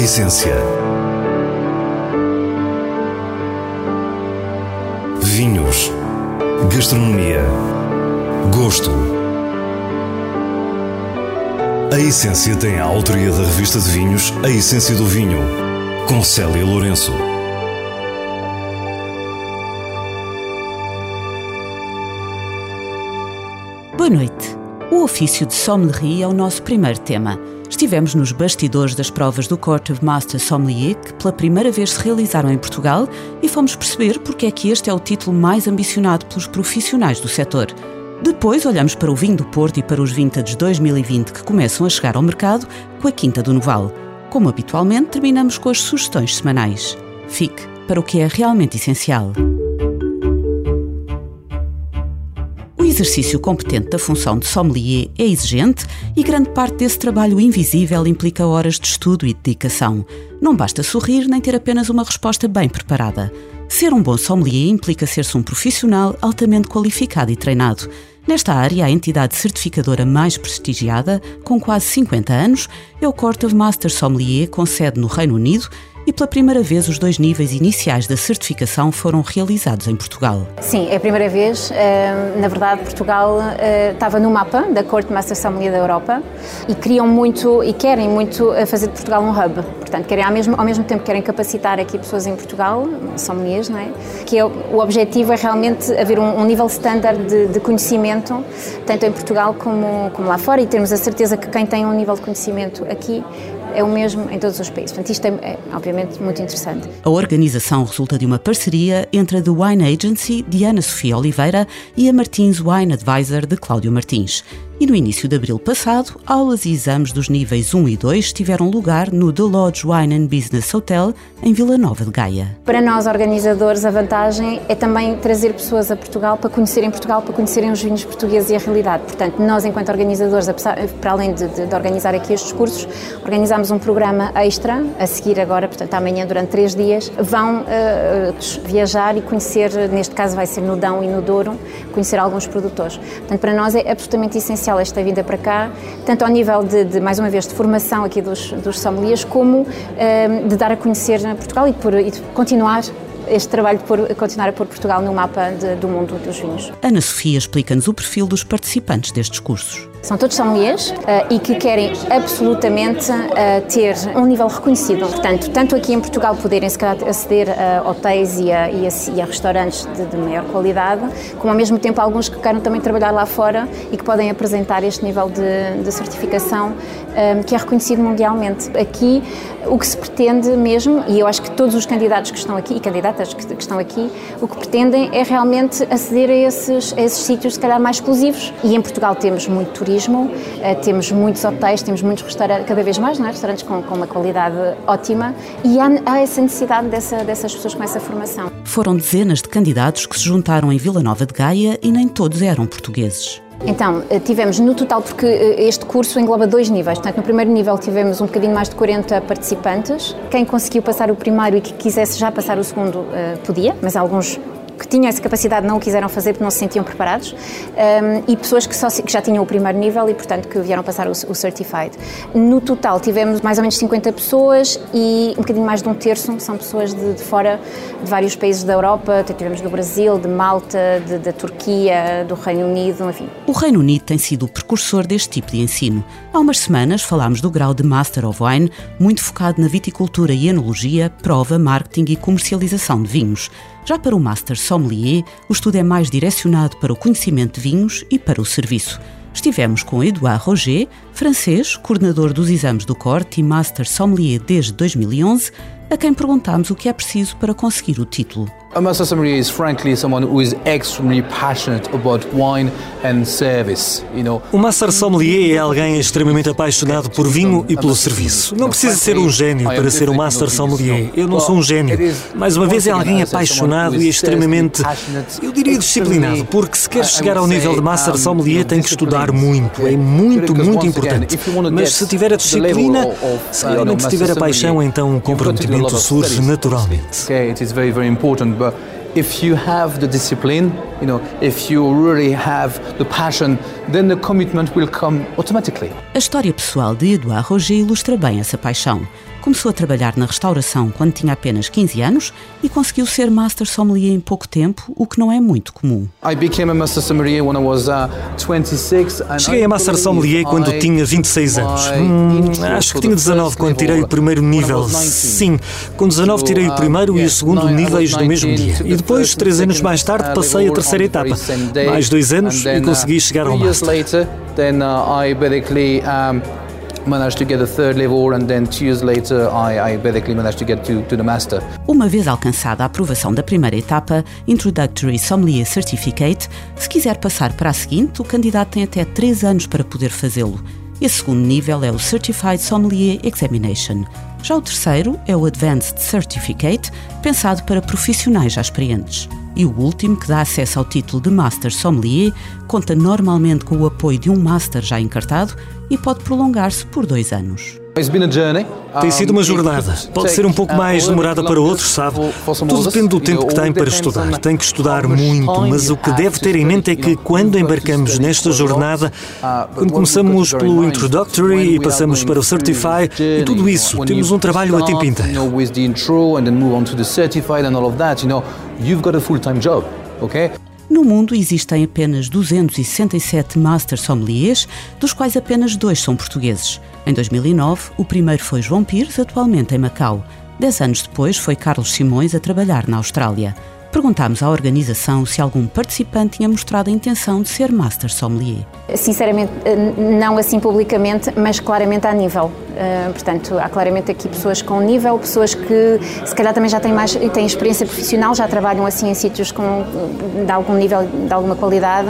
essência. Vinhos. Gastronomia. Gosto. A Essência tem a autoria da revista de vinhos A Essência do Vinho, com Célia Lourenço. Boa noite. O ofício de sommelier é o nosso primeiro tema. Estivemos nos bastidores das provas do Court of Master Sommelier, que pela primeira vez se realizaram em Portugal, e fomos perceber porque é que este é o título mais ambicionado pelos profissionais do setor. Depois olhamos para o vinho do Porto e para os vintage 2020 que começam a chegar ao mercado com a Quinta do Noval. Como habitualmente, terminamos com as sugestões semanais. Fique para o que é realmente essencial. Exercício competente da função de sommelier é exigente e grande parte desse trabalho invisível implica horas de estudo e dedicação. Não basta sorrir nem ter apenas uma resposta bem preparada. Ser um bom sommelier implica ser-se um profissional altamente qualificado e treinado. Nesta área, a entidade certificadora mais prestigiada, com quase 50 anos, é o Court of Master Sommelier, com sede no Reino Unido e pela primeira vez os dois níveis iniciais da certificação foram realizados em Portugal. Sim, é a primeira vez. Eh, na verdade, Portugal eh, estava no mapa da Corte Master Sommelier da Europa e queriam muito e querem muito eh, fazer de Portugal um hub. Portanto, querem ao mesmo, ao mesmo tempo querem capacitar aqui pessoas em Portugal, sommeliers, não é? Que é, o objetivo é realmente haver um, um nível standard de, de, conhecimento, tanto em Portugal como, como lá fora, e termos a certeza que quem tem um nível de conhecimento aqui é o mesmo em todos os países. Portanto, isto é, é, obviamente muito interessante. A organização resulta de uma parceria entre a The Wine Agency de Ana Sofia Oliveira e a Martins Wine Advisor de Cláudio Martins e no início de abril passado, aulas e exames dos níveis 1 e 2 tiveram lugar no The Lodge Wine and Business Hotel, em Vila Nova de Gaia. Para nós, organizadores, a vantagem é também trazer pessoas a Portugal para conhecerem Portugal, para conhecerem os vinhos portugueses e a realidade. Portanto, nós, enquanto organizadores, para além de, de, de organizar aqui estes cursos, organizamos um programa extra, a seguir agora, portanto, amanhã, durante três dias, vão uh, viajar e conhecer, neste caso vai ser no Dão e no Douro, conhecer alguns produtores. Portanto, para nós é absolutamente essencial essencial esta vinda para cá, tanto ao nível de, de mais uma vez, de formação aqui dos, dos sommeliers, como um, ehm, de dar a conhecer Portugal e, por, e de continuar este trabalho de por, continuar a pôr Portugal no mapa de, do mundo dos vinhos. Ana Sofia explica-nos o perfil dos participantes destes cursos. São todos sommeliers uh, e que querem absolutamente uh, ter um nível reconhecido. Portanto, tanto aqui em Portugal poderem se aceder a hotéis e a, e a, e a restaurantes de, de, maior qualidade, como ao mesmo tempo alguns que querem também trabalhar lá fora e que podem apresentar este nível de, de certificação um, que é reconhecido mundialmente. Aqui o que se pretende mesmo, e eu acho que todos os candidatos que estão aqui e candidatas que, que estão aqui, o que pretendem é realmente aceder a esses, a esses sítios, se calhar mais exclusivos. E em Portugal temos muito turismo turismo, eh, temos muitos hotéis, temos muitos restaurantes, cada vez mais, não é? restaurantes com, com uma qualidade ótima e há, há essa necessidade dessa, dessas pessoas com essa formação. Foram dezenas de candidatos que se juntaram em Vila Nova de Gaia e nem todos eram portugueses. Então, eh, tivemos no total, porque eh, este curso engloba dois níveis. Portanto, no primeiro nível tivemos um bocadinho mais de 40 participantes. Quem conseguiu passar o primeiro e que quisesse já passar o segundo podia, mas alguns que tinham essa capacidade não o quiseram fazer porque não se sentiam preparados um, e pessoas que, só, que, já tinham o primeiro nível e, portanto, que vieram passar o, o, Certified. No total, tivemos mais ou menos 50 pessoas e um bocadinho mais de um terço são pessoas de, de fora, de vários países da Europa, tivemos do Brasil, de Malta, de, da Turquia, do Reino Unido, enfim. O Reino Unido tem sido o precursor deste tipo de ensino. Há umas semanas falámos do grau de Master of Wine, muito focado na viticultura e enologia, prova, marketing e comercialização de vinhos. Já para o Master Sommelier, o estudo é mais direcionado para o conhecimento de vinhos e para o serviço. Estivemos com Edouard Roger, francês, coordenador dos exames do Corte e Master Sommelier desde 2011, a quem perguntámos o que é preciso para conseguir o título. A master sommelier is frankly someone who is extremely passionate about wine and service, you know. O master sommelier é alguém extremamente apaixonado por vinho e pelo serviço. Não precisa ser um gênio para ser um master sommelier. Eu não sou um gênio. Mais uma vez é alguém apaixonado e extremamente, eu diria disciplinado, porque se quer chegar ao nível de master sommelier tem que estudar muito. É muito, muito importante. Mas se tiver a disciplina, se realmente tiver a paixão, então o comprometimento surge naturalmente. Okay, it is very, very important. But if you have the discipline, You know, if you really have the passion, then the commitment will come automatically. A história pessoal de Edouard Roger ilustra bem essa paixão. Começou a trabalhar na restauração quando tinha apenas 15 anos e conseguiu ser Master Sommelier em pouco tempo, o que não é muito comum. Uh, Cheguei a Master Sommelier quando tinha 26 anos. Hum, acho que tinha 19 quando tirei o primeiro nível. Sim, com 19 tirei o primeiro e o segundo níveis no mesmo dia. E depois, três anos mais tarde, passei a terceira etapa. Mais dois anos e consegui chegar ao Master managed to get the third level and then two years later I, I basically managed to get to, to the master. Uma vez alcançada a aprovação da primeira etapa, Introductory Sommelier Certificate, se quiser passar para a seguinte, o candidato tem até três anos para poder fazê-lo. Esse segundo nível é o Certified Sommelier Examination. Já o terceiro é o Advanced Certificate, pensado para profissionais já experientes. E o último, que dá acesso ao título de Master Sommelier, conta normalmente com o apoio de um Master já encartado e pode prolongar-se por dois anos. Tem sido uma jornada. Pode ser um pouco mais demorada para outros, sabe? Tudo depende do tempo que tem para estudar. Tem que estudar muito, mas o que deve ter em mente é que quando embarcamos nesta jornada, quando começamos pelo Introductory e passamos para o Certify e tudo isso, temos um trabalho a tempo inteiro. No mundo existem apenas 267 Master Sommeliers, dos quais apenas dois são portugueses. Em 2009, o primeiro foi João Pires, atualmente em Macau. Dez anos depois, foi Carlos Simões a trabalhar na Austrália. Perguntámos à organização se algum participante tinha mostrado a intenção de ser Master Sommelier. Sinceramente, não assim publicamente, mas claramente a nível. Uh, portanto, há claramente aqui pessoas com nível, pessoas que se calhar também já têm mais têm experiência profissional, já trabalham assim em sítios com, de algum nível, de alguma qualidade.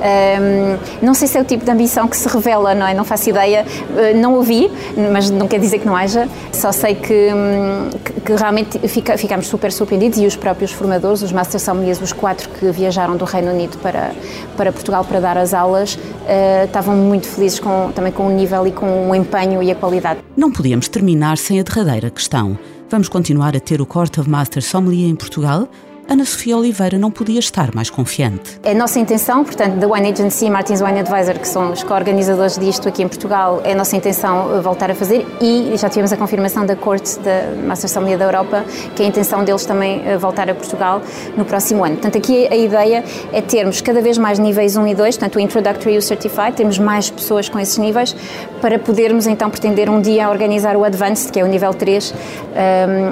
Uh, não sei se é o tipo de ambição que se revela, não é? Não faço ideia. Uh, não ouvi, mas não quer dizer que não haja. Só sei que, hum, que, que realmente fica, ficámos super surpreendidos e os próprios formadores os Master Sommeliers, os quatro que viajaram do Reino Unido para, para Portugal para dar as aulas, uh, estavam muito felizes com, também com o nível e com o empenho e a qualidade. Não podíamos terminar sem a derradeira questão. Vamos continuar a ter o Court of Master Sommelier em Portugal? Ana Sofia Oliveira não podia estar mais confiante. É a nossa intenção, portanto, da Wine Agency e Martins Wine Advisor, que são os co-organizadores disto aqui em Portugal, é a nossa intenção voltar a fazer e já tivemos a confirmação da Corte da Master Assembleia da Europa, que é a intenção deles também eh, voltar a Portugal no próximo ano. Portanto, aqui a ideia é termos cada vez mais níveis 1 e 2, portanto, o Introductory e o Certified, temos mais pessoas com esses níveis para podermos então pretender um dia organizar o Advanced, que é o nível 3, um,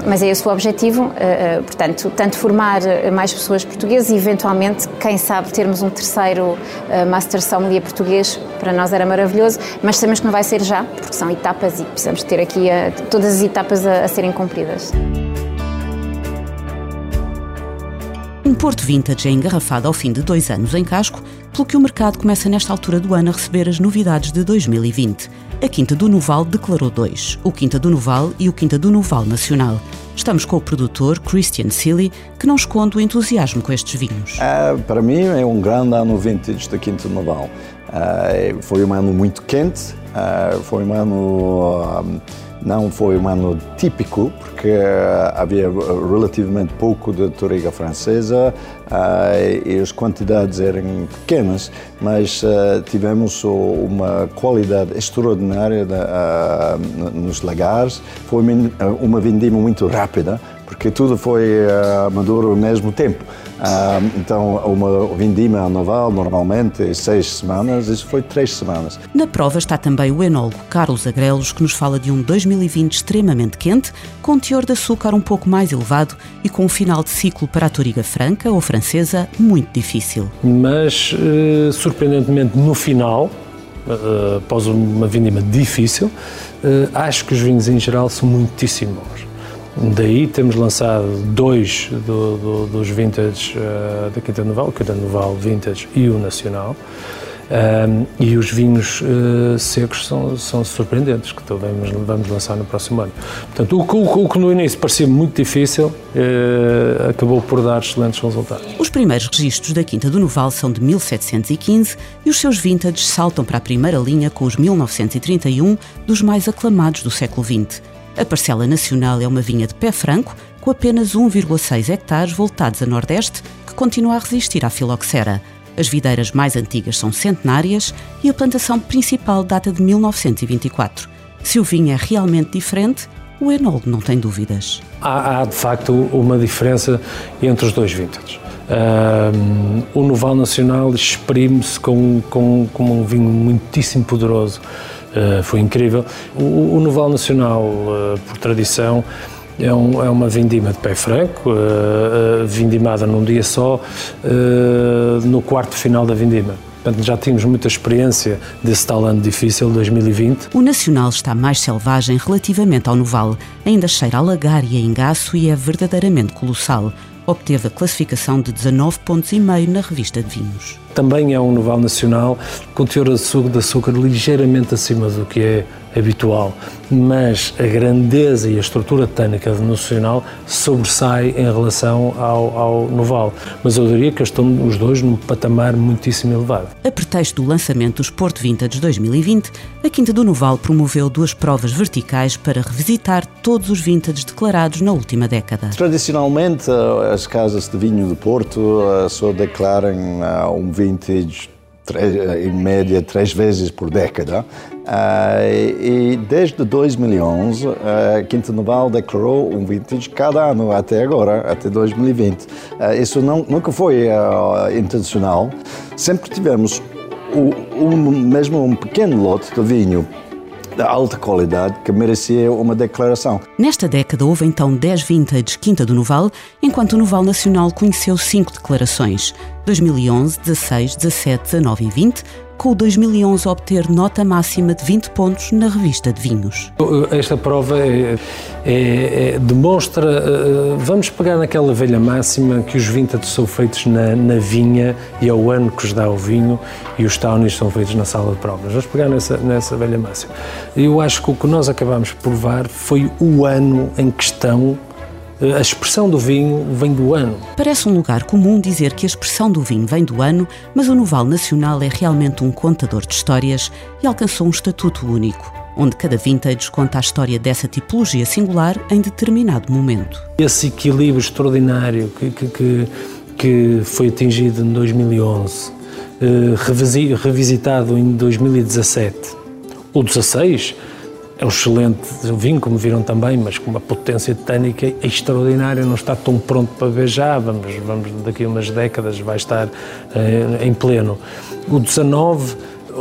mas é esse o objetivo, uh, portanto, tanto formar mais pessoas portuguesas e, eventualmente, quem sabe, termos um terceiro uh, Master Sommelier português, para nós era maravilhoso, mas sabemos que não vai ser já, porque são etapas e precisamos ter aqui uh, todas as etapas a, a serem cumpridas. Um Porto Vintage é engarrafado ao fim de dois anos em casco, pelo que o mercado começa nesta altura do ano a receber as novidades de 2020. A Quinta do Noval declarou dois, o Quinta do Noval e o Quinta do Noval Nacional. Estamos com o produtor Christian Silly, que não esconde o entusiasmo com estes vinhos. Uh, para mim é um grande ano vintage da Quinta Noval. Uh, foi um ano muito quente, uh, foi um ano não foi um ano típico, porque havia relativamente pouco de toriga francesa e as quantidades eram pequenas, mas tivemos uma qualidade extraordinária nos lagares. Foi uma vindima muito rápida, porque tudo foi maduro ao mesmo tempo. Ah, então, uma vindima anual, normalmente, é seis semanas, isso foi três semanas. Na prova está também o enólogo Carlos Agrelos, que nos fala de um 2020 extremamente quente, com teor de açúcar um pouco mais elevado e com um final de ciclo para a toriga franca ou francesa muito difícil. Mas, eh, surpreendentemente, no final, eh, após uma vindima difícil, acho que os vinhos em geral são muitíssimo bons. Daí temos lançado dois do, do, dos vintage uh, da Quinta Noval, Quinta Noval Vintage e o Nacional. Um, e os vinhos uh, secos são, são surpreendentes, que vamos, vamos lançar no próximo ano. Portanto, o, o, o que no início parecia muito difícil, uh, acabou por dar excelentes resultados. Os primeiros registros da Quinta do Noval são de 1715 e os seus vintages saltam para a primeira linha com os 1931 dos mais aclamados do século XX. A parcela nacional é uma vinha de pé franco, com apenas 1,6 hectares voltados a nordeste, que continua a resistir à filoxera. As videiras mais antigas são centenárias e a plantação principal data de 1924. Se o vinho é realmente diferente, o Enold não tem dúvidas. Há, há de facto uma diferença entre os dois vintage. Um, o Noval Nacional exprime-se com, com, com, um vinho muitíssimo poderoso, uh, foi incrível. O, o Noval Nacional, uh, por tradição, é, um, é, uma vindima de pé franco, uh, vindimada num dia só, no quarto final da vindima. Portanto, já tínhamos muita experiência desse tal ano difícil, 2020. O Nacional está mais selvagem relativamente ao Noval. Ainda cheira a lagar e a engaço e é verdadeiramente colossal. Obteve a classificação de 19 pontos e meio na revista de vinhos. Também é um Noval Nacional com teor de açúcar ligeiramente acima do que é habitual, mas a grandeza e a estrutura tânica do Nacional sobressai em relação ao, ao Noval. Mas eu diria que estão os dois num patamar muitíssimo elevado. A pretexto do lançamento dos Porto Vintage 2020, a Quinta do Noval promoveu duas provas verticais para revisitar todos os vintages declarados na última década. Tradicionalmente, as casas de vinho do Porto eh, só declaram eh, um vintage em média três vezes por década. Uh, e desde 2011, uh, Quinta Noval declarou um vintage cada ano até agora, até 2020. Uh, isso não, nunca foi intencional. Sempre tivemos o, um, mesmo um pequeno lote de vinho de alta qualidade que merecia uma declaração. Nesta década houve então 10 vintages Quinta do Noval, enquanto o Noval Nacional conheceu 5 declarações. 2011, 16, 17, 19 e 20, com o 2011 a obter nota máxima de 20 pontos na revista de vinhos. Esta prova é, é, é, demonstra, uh, vamos pegar naquela velha máxima que os vintage são feitos na, na, vinha e é o ano que os dá o vinho e os townies são feitos na sala de provas. Vamos pegar nessa, nessa velha máxima. Eu acho que o que nós acabamos de provar foi o ano em questão a expressão do vinho vem do ano. Parece um lugar comum dizer que a expressão do vinho vem do ano, mas o Noval Nacional é realmente um contador de histórias e alcançou um estatuto único, onde cada vintage conta a história dessa tipologia singular em determinado momento. Esse equilíbrio extraordinário que, que, que, foi atingido em 2011, eh, revisitado em 2017, o 16 é um excelente vinho, como viram também, mas com uma potência tânica extraordinária, não está tão pronto para ver já, vamos, vamos daqui a umas décadas vai estar eh, em pleno. O 19,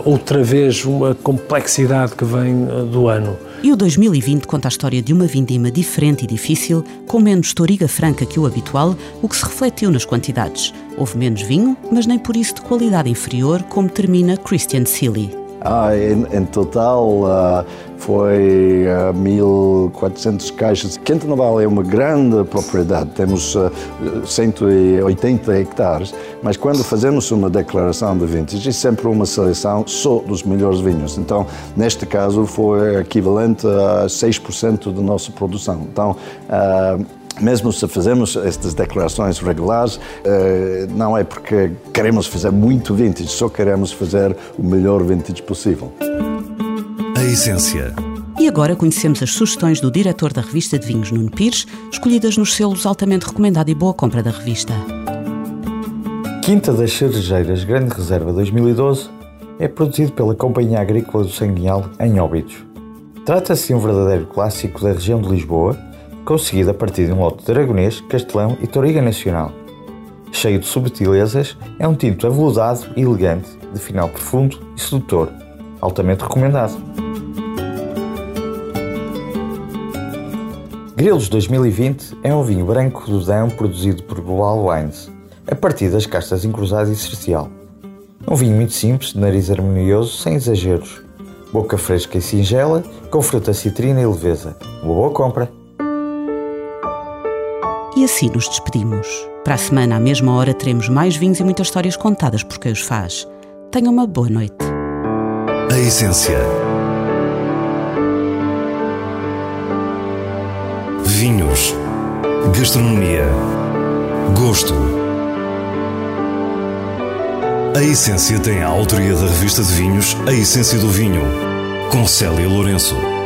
outra vez, uma complexidade que vem eh, do ano. E o 2020 conta a história de uma vindima diferente e difícil, com menos toriga franca que o habitual, o que se refletiu nas quantidades. Houve menos vinho, mas nem por isso de qualidade inferior, como termina Christian Seeley. Ah, em, em total uh, foi uh, ah, 1.400 caixas. Quinta Naval é uma grande propriedade, temos uh, ah, 180 hectares, mas quando fazemos uma declaração de vintage, é sempre uma seleção só dos melhores vinhos. Então, neste caso, foi equivalente a 6% da nossa produção. Então, mesmo se fazemos estas declarações regulares, eh, não é porque queremos fazer muito vintage, só queremos fazer o melhor vintage possível. A essência. E agora conhecemos as sugestões do diretor da revista de vinhos, Nuno Pires, escolhidas nos selos altamente recomendado e boa compra da revista. Quinta das Cerejeiras Grande Reserva 2012 é produzido pela Companhia Agrícola do Sanguinhal, em Óbidos. Trata-se de um verdadeiro clássico da região de Lisboa, conseguido a partir de um lote de Aragonês, Castelão e Toriga Nacional. Cheio de subtilezas, é um tinto aveludado e elegante, de final profundo e sedutor, altamente recomendado. Grelos 2020 é um vinho branco do Dão produzido por Global Wines, a partir das castas encruzadas e cercial. Um vinho muito simples, de nariz harmonioso, sem exageros. Boca fresca e singela, com fruta citrina e leveza. Uma boa compra! E assim nos despedimos. Para a semana, à mesma hora, teremos mais vinhos e muitas histórias contadas por quem os faz. Tenham uma boa noite. A essência. Vinhos. Gastronomia. Gosto. A Essência tem a autoria da revista de vinhos A Essência do Vinho, com Célia Lourenço.